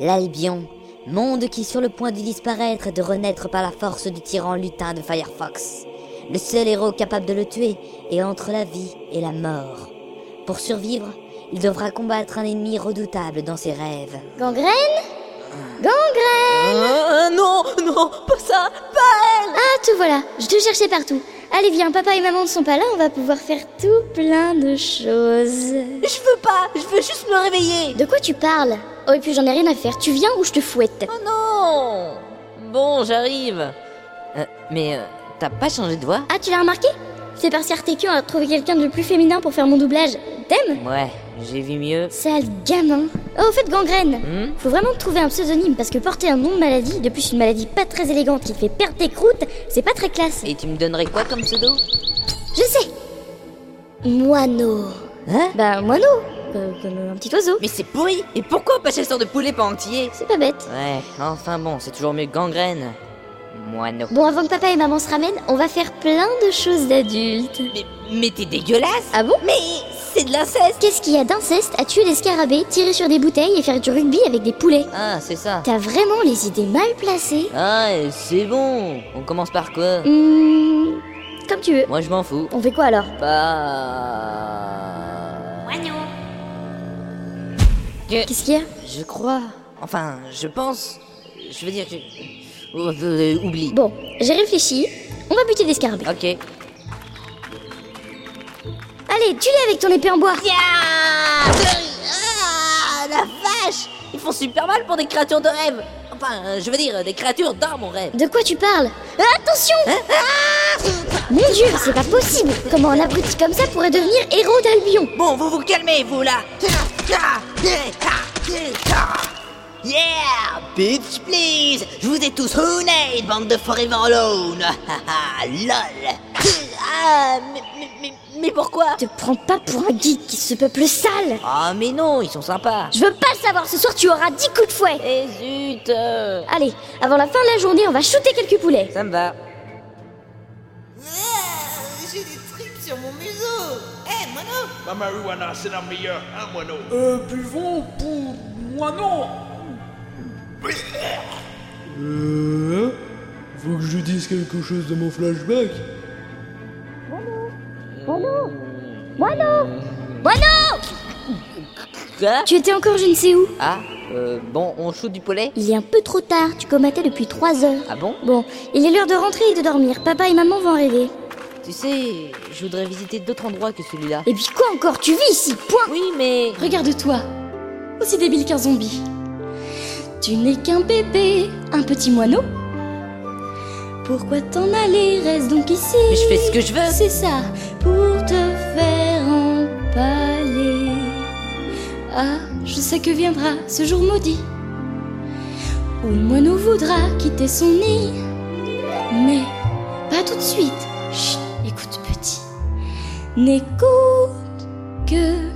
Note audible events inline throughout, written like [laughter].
L'Albion, monde qui est sur le point de disparaître et de renaître par la force du tyran lutin de Firefox. Le seul héros capable de le tuer est entre la vie et la mort. Pour survivre, il devra combattre un ennemi redoutable dans ses rêves. Gangrène? Gangrène Ah, non, non, pas ça, pas elle Ah, te voilà, je te cherchais partout. Allez, viens, papa et maman ne sont pas là, on va pouvoir faire tout plein de choses. Je veux pas, je veux juste me réveiller De quoi tu parles? Oh, et puis j'en ai rien à faire, tu viens ou je te fouette Oh non Bon, j'arrive Euh, Mais euh, t'as pas changé de voix Ah, tu l'as remarqué? C'est parce qu'RTQ a trouvé quelqu'un de plus féminin pour faire mon doublage. T'aimes? Ouais, j'ai vu mieux. Sale gamin. Oh, au fait, gangrène. Hmm? Faut vraiment trouver un pseudonyme parce que porter un nom de maladie, de plus une maladie pas très élégante qui fait perdre tes croûtes, c'est pas très classe. Et tu me donnerais quoi comme pseudo? Je sais Moineau. Hein? Bah, moineau. Euh, comme un petit oiseau. Mais c'est pourri Et pourquoi pas chasseur de poulet t'y es C'est pas bête. Ouais, enfin bon, c'est toujours mieux que gangrène. Moineau. Bon, avant que papa et maman se ramènent, on va faire plein de choses d'adultes. Mais, mais t'es dégueulasse Ah bon? Mais c'est de l'inceste Qu'est-ce qu'il y a d'inceste à tuer des scarabées, tirer sur des bouteilles et faire du rugby avec des poulets? Ah, c'est ça. T'as vraiment les idées mal placées. Ah, c'est bon On commence par quoi? Hmm, comme tu veux. Moi je m'en fous. On fait quoi alors? Bah... Je, Qu'est-ce qu'il y a? Je crois... Enfin, je pense... Je veux dire que... Oh, euh, oublie. Bon, j'ai réfléchi. On va buter des scarabées. Ok. Allez, tue-les avec ton épée en bois. Ah, la vache. Ils font super mal pour des créatures de rêve. Enfin, euh, je veux dire, des créatures dans mon rêve. De quoi tu parles? Ah, Attention Mon dieu, c'est pas possible. Comment un abruti comme ça pourrait devenir héros d'Albion? Bon, vous vous calmez, vous là Yeah Bitch, please. Je vous ai tous hoonade, bande de forever alone [laughs] Lol. Ah, mais, mais, mais, pourquoi? Te prends pas pour un geek qui se peuple sale. Ah, mais non, ils sont sympas. Je veux pas le savoir, ce soir tu auras 10 coups de fouet. Eh zut. Euh, Allez, avant la fin de la journée, on va shooter quelques poulets. Ça me va. La marijuana, c'est la meilleure, hein, moineau Euh, buvons pour moi non. Euh Faut que je dise quelque chose de mon flashback. Quoi Tu étais encore je ne sais où. Ah, euh, bon, on shoot du poulet? Il est un peu trop tard, tu combattais depuis 3 heures. Ah bon? Bon, il est l'heure de rentrer et de dormir. Papa et maman vont en rêver. Tu sais, je voudrais visiter d'autres endroits que celui-là. Et puis quoi encore? Tu vis ici, point Oui, mais... Regarde-toi, aussi débile qu'un zombie. Tu n'es qu'un bébé, un petit moineau. Pourquoi t'en aller? Reste donc ici. Mais je fais ce que je veux. C'est ça, pour te faire empaler. Ah, je sais que viendra ce jour maudit où le moineau voudra quitter son nid. Mais pas tout de suite. Chut. N'écoute que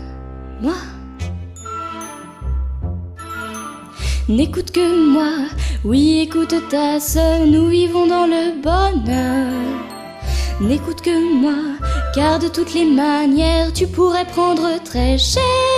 moi. N'écoute que moi, oui écoute ta sœur, nous vivons dans le bonheur. N'écoute que moi, car de toutes les manières tu pourrais prendre très cher.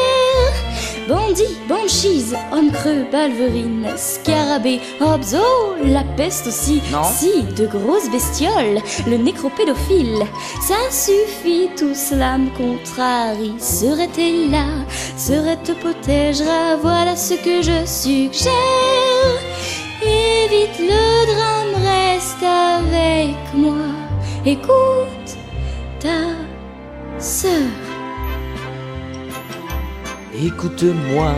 Bandit, banchise, homme creux, balverine, scarabée, obzo, la peste aussi. Non. Si, de grosses bestioles, le nécropédophile. Ça suffit, tout cela me contrarie. Serait-elle là, serait te protégera, voilà ce que je suggère. Évite le drame, reste avec moi. Écoute ta sœur. Écoute-moi,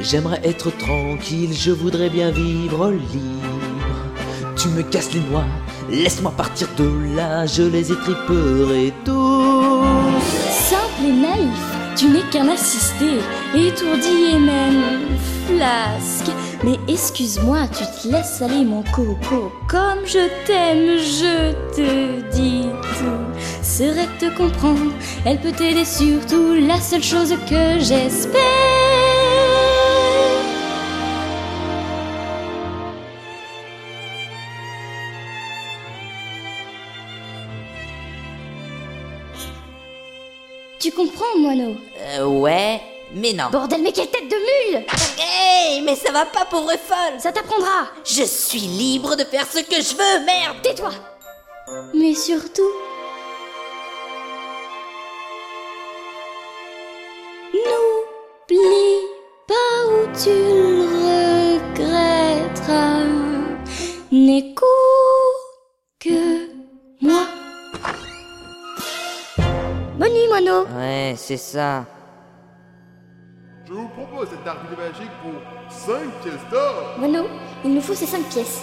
j'aimerais être tranquille, je voudrais bien vivre libre. Tu me casses les noix, laisse-moi partir de là, je les étriperai tous. Simple et naïf, tu n'es qu'un assisté, étourdi et même flasque. Mais excuse-moi, tu te laisses aller mon coco. Comme je t'aime, je te dis tout. Serait te comprendre, elle peut t'aider surtout. La seule chose que j'espère. Tu comprends, moineau Euh, ouais, Mais non. Bordel, mais quelle tête de mule Hey, mais ça va pas, pauvre folle. Ça t'apprendra. Je suis libre de faire ce que je veux, merde. Tais-toi. Mais surtout, n'oublie pas où tu Ouais, c'est ça. Je vous propose cette narguilé magique pour 5 pièces d'or. Moineau, il nous faut ces 5 pièces.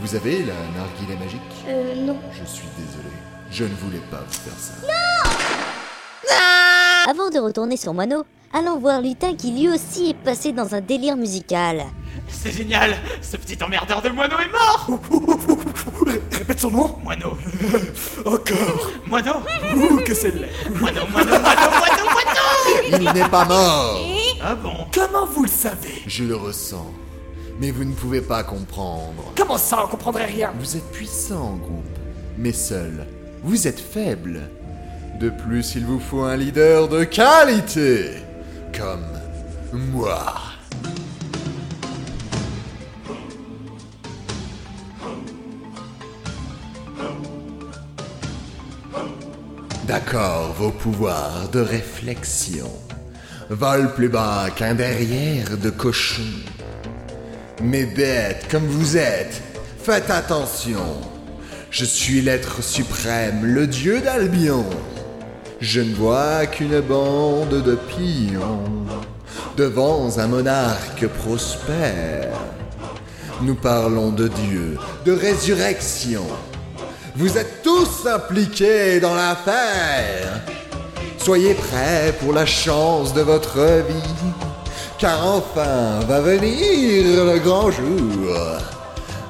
Vous avez la narguilé magique? Euh, non. Je suis désolé. Je ne voulais pas vous faire ça. Avant de retourner sur Moineau, allons voir Lutin qui lui aussi est passé dans un délire musical. C'est génial Ce petit emmerdeur de moineau est mort [laughs] Répète son nom Moineau [laughs] Encore Moineau Ouh, que c'est laid Moineau, moineau, moineau, moineau, moineau Il n'est pas mort Ah bon Comment vous le savez? Je le ressens. Mais vous ne pouvez pas comprendre. Comment ça, on comprendrait rien? Vous êtes puissant en groupe, mais seul. Vous êtes faible. De plus, il vous faut un leader de qualité. Comme moi. D'accord, vos pouvoirs de réflexion volent plus bas qu'un derrière de cochon. Mais bêtes comme vous êtes, faites attention. Je suis l'être suprême, le dieu d'Albion. Je ne vois qu'une bande de pions devant un monarque prospère. Nous parlons de Dieu, de résurrection. Vous êtes tous impliqués dans l'affaire. Soyez prêts pour la chance de votre vie, car enfin va venir le grand jour.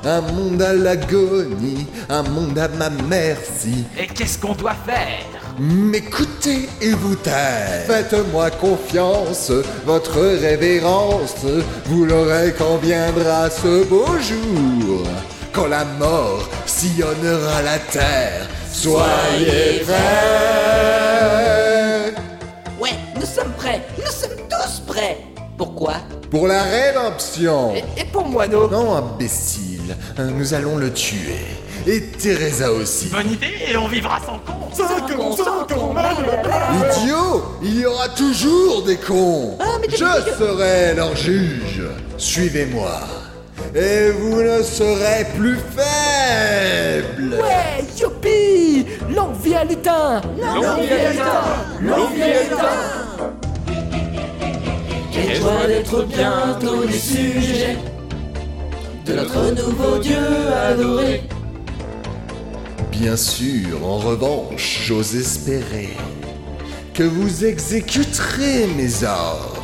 Un monde à l'agonie, un monde à ma merci. Et qu'est-ce qu'on doit faire? M'écoutez et vous taire. Faites-moi confiance, votre révérence. Vous l'aurez quand viendra ce beau jour. Quand la mort sillonnera la terre. Soyez prêts. Ouais, nous sommes prêts Nous sommes tous prêts Pourquoi? Pour la rédemption. et, et pour moineau Non, imbécile. Nous allons le tuer. Et Teresa aussi. Bonne idée et on vivra sans con Cinq cons, cinq cons, Idiot Il y aura toujours des cons Je serai leur juge Suivez-moi Et vous ne serez plus faibles Ouais, youpi. L'envie à lutin L'envie à lutin L'envie à lutin Quelle joie d'être bientôt les sujets de notre nouveau Dieu adoré. Bien sûr, en revanche, j'ose espérer que vous exécuterez mes ordres.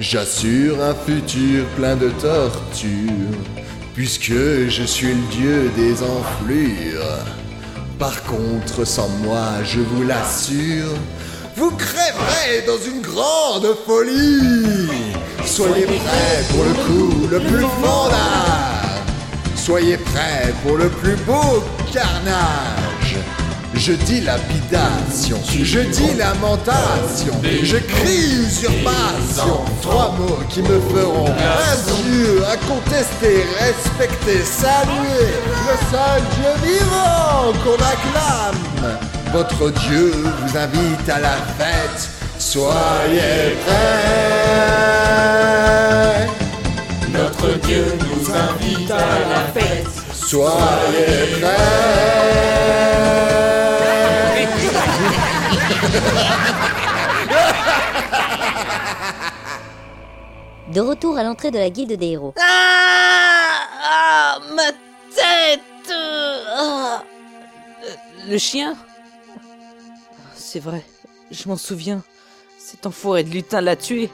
J'assure un futur plein de tortures, puisque je suis le dieu des enflures. Par contre, sans moi, je vous l'assure, vous crèverez dans une grande folie. Soyez prêts pour le coup le plus fondard. Soyez prêts pour le plus beau carnage. Je dis lapidation, je dis lamentation, je crie usurpation. Trois mots qui me feront dieu à contester, respecter, saluer le seul Dieu vivant qu'on acclame. Votre Dieu vous invite à la fête, soyez prêts. Notre Dieu nous invite à la fête. Soyez prêts. De retour à l'entrée de la guilde des héros. Ah Ah Ma tête Ah Le chien C'est vrai, je m'en souviens. Cet enfoiré de lutin l'a tué.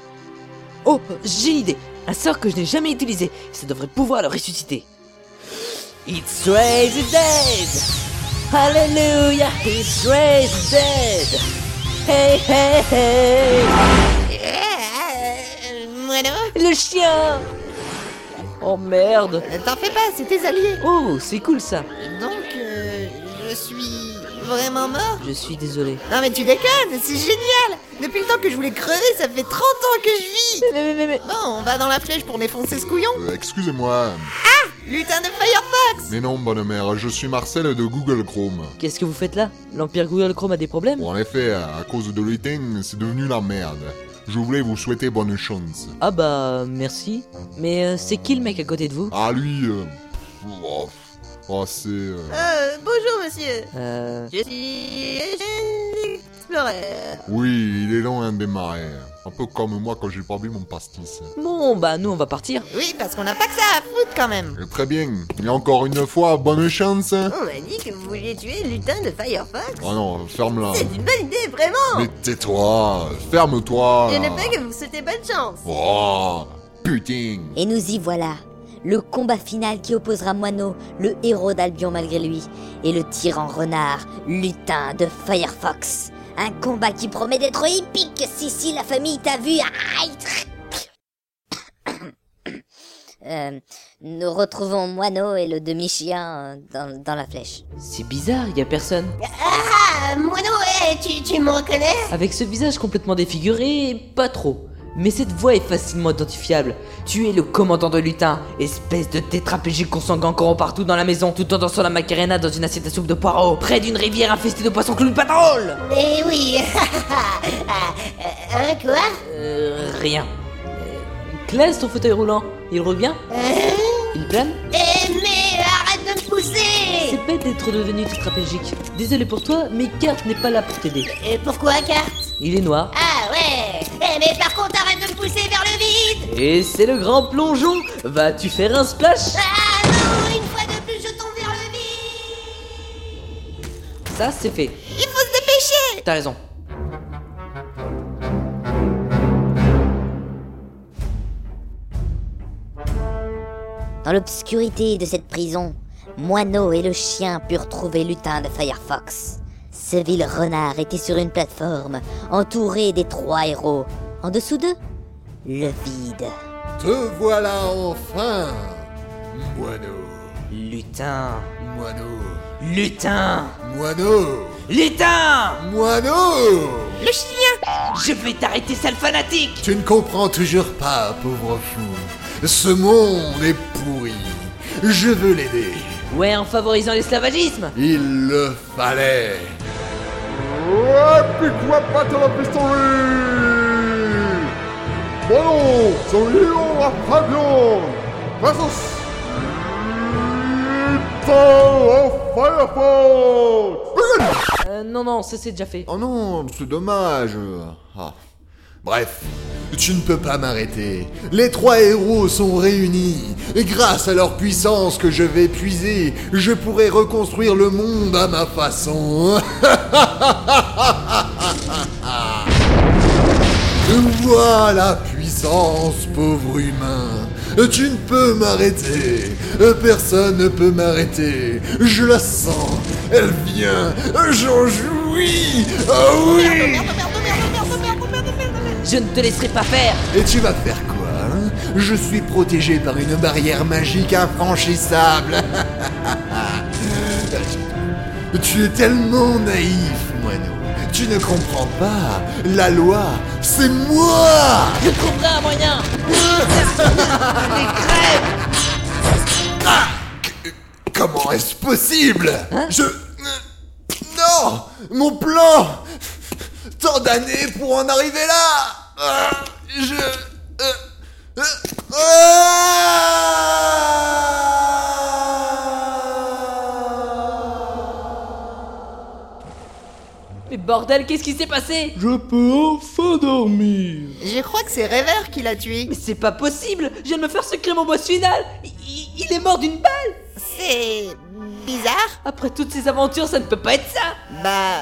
Oh, j'ai une idée. Un sort que je n'ai jamais utilisé. Ça devrait pouvoir le ressusciter. It's raised dead. Hallelujah, it's raised dead. Hey, hey, hey. Moineau Le chien Oh merde T'en fais pas, c'est tes alliés. Oh, c'est cool ça. Donc, euh, je suis vraiment mort Je suis désolé. Non mais tu déconnes, c'est génial Depuis le temps que je voulais crever, ça fait 30 ans que je vis Mais, mais, mais, Bon, on va dans la flèche pour défoncer ce couillon Euh, Excusez-moi. Lutin de Firefox Mais non, bonne mère, je suis Marcel de Google Chrome. Qu'est-ce que vous faites là? L'Empire Google Chrome a des problèmes? En effet, à cause de l'étain, c'est devenu la merde. Je voulais vous souhaiter bonne chance. Ah bah, merci. Mais euh, c'est qui le mec à côté de vous? Ah, lui, euh... Oh, oh, c'est... euh, Euh, bonjour monsieur Euh... Je suis Explorer Oui, il est long à démarrer. Un peu comme moi quand j'ai pas bu mon pastis. Bon, bah nous on va partir. Oui, parce qu'on n'a pas que ça à foutre quand même Et très bien. Et encore une fois, bonne chance. On m'a dit que vous vouliez tuer Lutin de Firefox Oh non, ferme-la. C'est une bonne idée, vraiment Mais tais-toi, ferme-toi. Je ne peux que vous souhaiter bonne chance Oh, putain. Et nous y voilà. Le combat final qui opposera Moineau, le héros d'Albion malgré lui, et le tyran renard, lutin de Firefox. Un combat qui promet d'être épique si si la famille t'a vu. Aïe. [coughs] Euh, nous retrouvons Moineau et le demi-chien euh, dans, dans la flèche. C'est bizarre, y a personne. Ah, Moineau, eh, tu, tu me reconnais? Avec ce visage complètement défiguré, pas trop. Mais cette voix est facilement identifiable. Tu es le commandant de lutin, espèce de tétraplégique consanguin courant partout dans la maison, tout en dansant la macarena dans une assiette à soupe de poireaux, près d'une rivière infestée de poissons clous de Mais oui Hein, [laughs] quoi? Euh, rien. Euh, Classe ton fauteuil roulant, il revient Il plane Eh, mais arrête de me pousser C'est bête d'être devenu tétraplégique. Désolé pour toi, mais Kart n'est pas là pour t'aider. Et pourquoi, carte Il est noir. Ah Eh, mais par contre, arrête de me pousser vers le vide Et c'est le grand plongeon Vas-tu faire un splash? Ah non Une fois de plus, je tombe vers le vide Ça, c'est fait. Il faut se dépêcher T'as raison. Dans l'obscurité de cette prison, Moineau et le chien purent trouver Lutin de Firefox. Ce vil renard était sur une plateforme, entouré des trois héros. En dessous d'eux, le vide. Te voilà enfin, moineau. Lutin. Moineau. Lutin. Moineau. Lutin Moineau. Le chien Je vais t'arrêter, sale fanatique Tu ne comprends toujours pas, pauvre fou. Ce monde est pourri. Je veux l'aider. Ouais, en favorisant l'esclavagisme Il le fallait. Pas dans la pistolet Bon non, son lion à Fabian Versus au Firefox Euh, non, non, ça c'est déjà fait. Oh non, c'est dommage. Ah. Bref, tu ne peux pas m'arrêter. Les trois héros sont réunis. Et grâce à leur puissance que je vais puiser, je pourrai reconstruire le monde à ma façon. [laughs] Vois la puissance, pauvre humain. Tu ne peux m'arrêter. Personne ne peut m'arrêter. Je la sens. Elle vient. J'en jouis. Oh oui. Je ne te laisserai pas faire Et tu vas faire quoi hein? Je suis protégé par une barrière magique infranchissable. [laughs] tu es tellement naïf, moineau. Tu ne comprends pas. La loi, c'est moi. Je trouverai un moyen [laughs] Comment est-ce possible? Je... Non Mon plan Tant d'années pour en arriver là. Ah, Je... euh, euh, Mais bordel, qu'est-ce qui s'est passé? Je peux enfin dormir. Je crois que c'est Rêveur qui l'a tué. Mais c'est pas possible Je viens de me faire secret mon boss final. Il, il- il est mort d'une balle. C'est bizarre. Après toutes ces aventures, ça ne peut pas être ça Bah,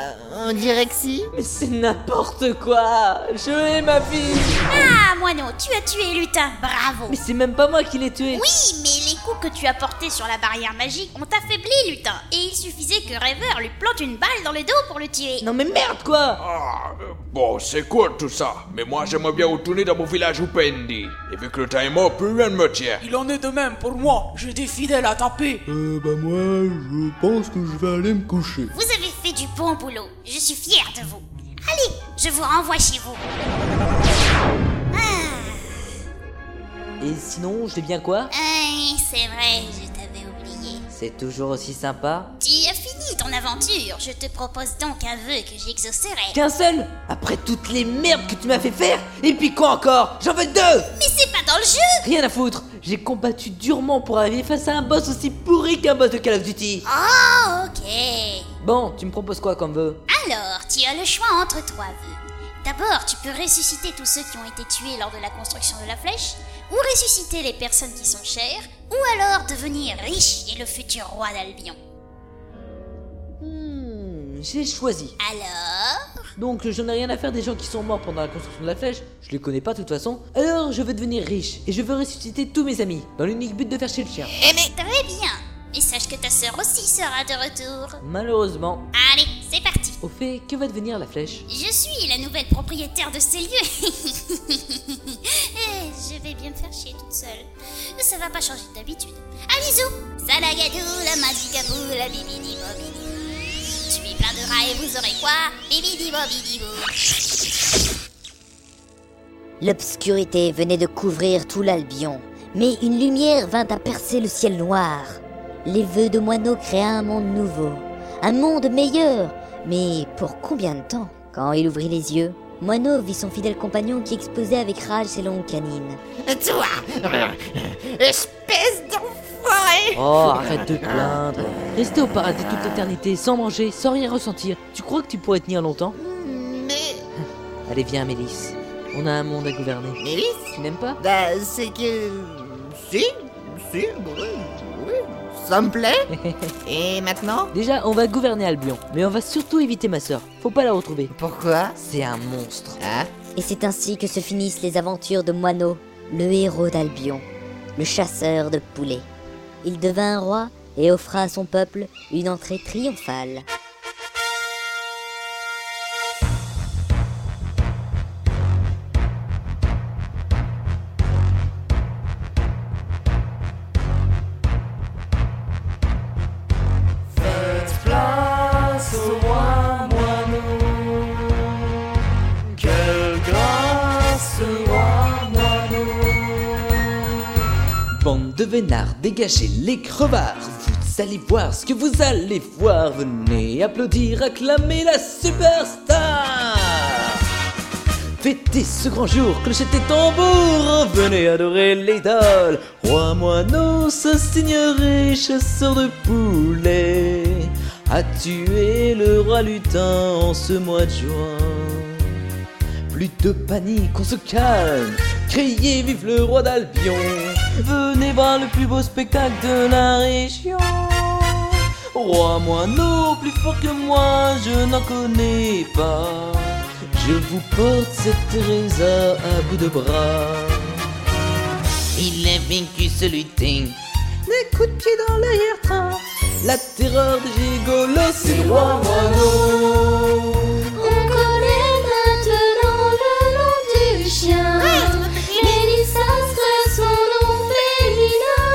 on dirait que si. Mais c'est n'importe quoi Je hais ma fille Ah, Moineau, tu as tué Lutin, bravo Mais c'est même pas moi qui l'ai tué Oui, mais les coups que tu as portés sur la barrière magique ont affaibli Lutin, et il suffisait que Rêveur lui plante une balle dans le dos pour le tuer. Non mais merde quoi Ah, euh, bon, c'est cool tout ça? Mais moi, j'aimerais bien retourner dans mon village Upendi. Et vu que le temps est mort, plus rien ne me tient. Il en est de même pour moi. J'ai des fidèles à taper. Euh, bah moi, je pense que je vais aller me coucher. Vous avez fait du bon boulot, je suis fière de vous. Allez, je vous renvoie chez vous. Et sinon, je deviens quoi? Ah, c'est vrai, je t'avais oublié. C'est toujours aussi sympa? Tu as ton aventure. Je te propose donc un vœu que j'exaucerai. Qu'un seul Après toutes les merdes que tu m'as fait faire Et puis quoi encore J'en veux deux Mais c'est pas dans le jeu Rien à foutre J'ai combattu durement pour arriver face à un boss aussi pourri qu'un boss de Call of Duty Oh, ok. Bon, tu me proposes quoi comme vœu? Alors, tu as le choix entre trois vœux. D'abord, tu peux ressusciter tous ceux qui ont été tués lors de la construction de la flèche, ou ressusciter les personnes qui sont chères, ou alors devenir riche et le futur roi d'Albion. J'ai choisi. Alors? Donc je n'ai rien à faire des gens qui sont morts pendant la construction de la flèche, je les connais pas de toute façon. Alors je veux devenir riche et je veux ressusciter tous mes amis, dans l'unique but de faire chier le chien. Eh mais très bien Mais sache que ta sœur aussi sera de retour. Malheureusement. Allez, c'est parti Au fait, que va devenir la flèche? Je suis la nouvelle propriétaire de ces lieux. [laughs] Eh, je vais bien me faire chier toute seule. Ça va pas changer d'habitude. Ah bisous Salagadou, la magicabou, la bibidi bobidi. Je suis plein de rats et vous aurez quoi Bibidi bobidi bou. L'obscurité venait de couvrir tout l'Albion, mais une lumière vint à percer le ciel noir. Les vœux de Moineau créa un monde nouveau, un monde meilleur, mais pour combien de temps Quand il ouvrit les yeux, Moineau vit son fidèle compagnon qui exposait avec rage ses longues canines. Toi Espèce Oh, arrête de te plaindre. Rester au paradis toute l'éternité, sans manger, sans rien ressentir, tu crois que tu pourrais tenir longtemps Mais... Allez, viens, Mélisse. On a un monde à gouverner. Mélisse Tu n'aimes pas Bah, c'est que... Si, si, oui, oui, ça me plaît. [laughs] Et maintenant Déjà, on va gouverner Albion, mais on va surtout éviter ma sœur. Faut pas la retrouver. Pourquoi C'est un monstre. Ah Et c'est ainsi que se finissent les aventures de Moineau, le héros d'Albion, le chasseur de poulets. Il devint roi et offra à son peuple une entrée triomphale. De vénards, dégagez les crevards. Vous allez voir ce que vous allez voir. Venez applaudir, acclamer la superstar. Fêtez ce grand jour, clochette et tambour, venez adorer l'idole. Roi moineau, sa seigneurie, chasseur de poulets, a tué le roi lutin en ce mois de juin? Plus de panique, on se calme, criez vive le roi d'Albion. Venez voir le plus beau spectacle de la région. Roi moineau, plus fort que moi, je n'en connais pas. Je vous porte cette Teresa à bout de bras. Il a vaincu ce lutin. Des coups de pied dans l'arrière-train. La terreur des gigolos, c'est roi moineau. Chien. Mélissa serait son nom féminin.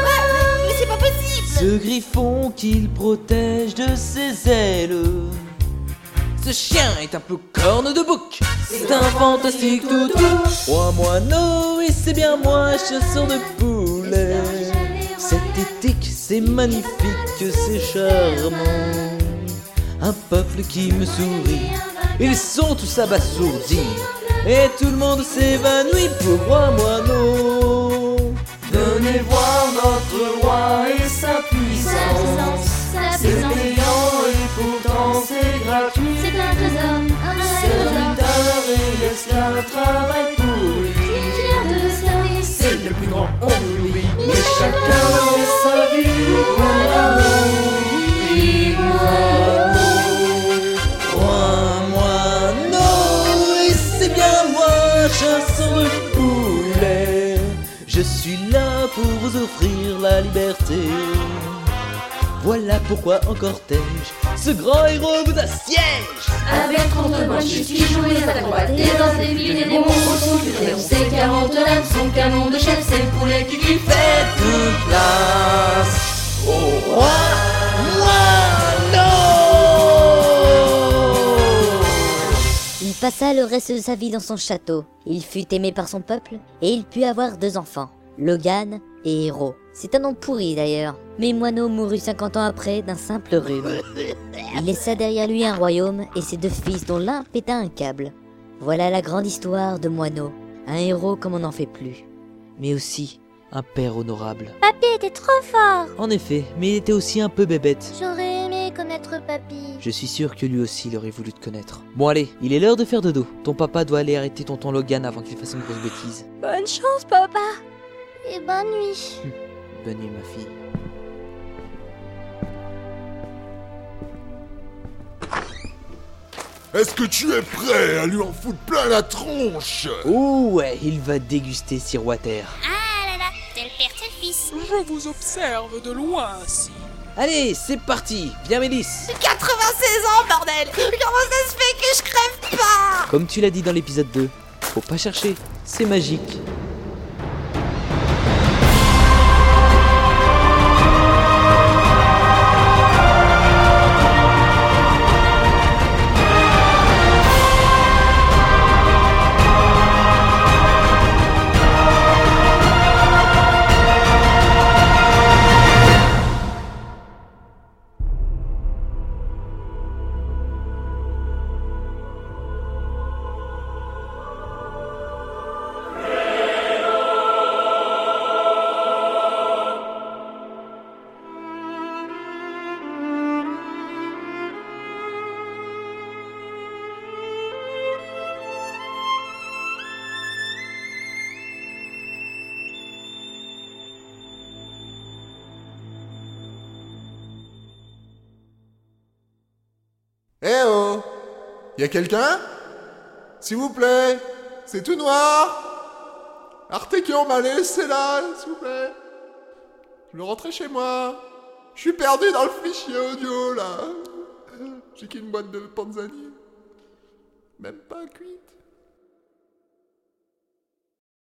Mais c'est pas possible Ce griffon qu'il protège de ses ailes. Ce chien est un peu corne de bouc. C'est un fantastique toutou. Roi moineau, et c'est bien moi, chasseur de poulets. Cette éthique, c'est magnifique, c'est charmant. Un peuple qui me sourit. Ils sont tous abasourdis. Et tout le monde s'évanouit pour roi moineau. Venez voir notre roi et sa puissance. Sa C'est payant et pourtant c'est gratuit. c'est un trésor, un. Serviteur et l'esclave travaillent pour lui. C'est le plus grand, on l'oublie. Mais chacun moi, de poulets. Je suis là pour vous offrir la liberté. Voilà pourquoi en cortège, ce grand héros vous assiège. avec 30 points, je suis joué les acrobates. Des danses, des filles, des démons, au son du crayon. Ses 40 lames, son canon de chef, c'est le poulet qui lui fait. Faites place au roi moineau. Passa passa le reste de sa vie dans son château. Il fut aimé par son peuple et il put avoir deux enfants, Logan et Hero. C'est un nom pourri d'ailleurs. Mais Moineau mourut 50 ans après d'un simple rhume. Il laissa derrière lui un royaume et ses deux fils dont l'un péta un câble. Voilà la grande histoire de Moineau. Un héros comme on n'en fait plus. Mais aussi un père honorable. Papy était trop fort En effet, mais il était aussi un peu bébête. J'aurais connaître Papy. Je suis sûr que lui aussi il aurait voulu te connaître. Bon allez, il est l'heure de faire dodo. Ton papa doit aller arrêter tonton Logan avant qu'il fasse une grosse bêtise. Bonne chance, papa Et bonne nuit Bonne nuit ma fille. Est-ce que tu es prêt à lui en foutre plein la tronche? Oh ouais, il va déguster Sir Water. Ah là là, tel père, tel fils. Je vous observe de loin, si. Allez, c'est parti. Viens Mélisse. 96 ans, bordel. Comment ça se fait que je crève pas Comme tu l'as dit dans l'épisode 2, faut pas chercher, c'est magique. Eh oh Y a quelqu'un? S'il vous plaît C'est tout noir. Artekion m'a laissé là, s'il vous plaît. Je veux rentrer chez moi. Je suis perdu dans le fichier audio là. J'ai qu'une boîte de panzani. Même pas cuite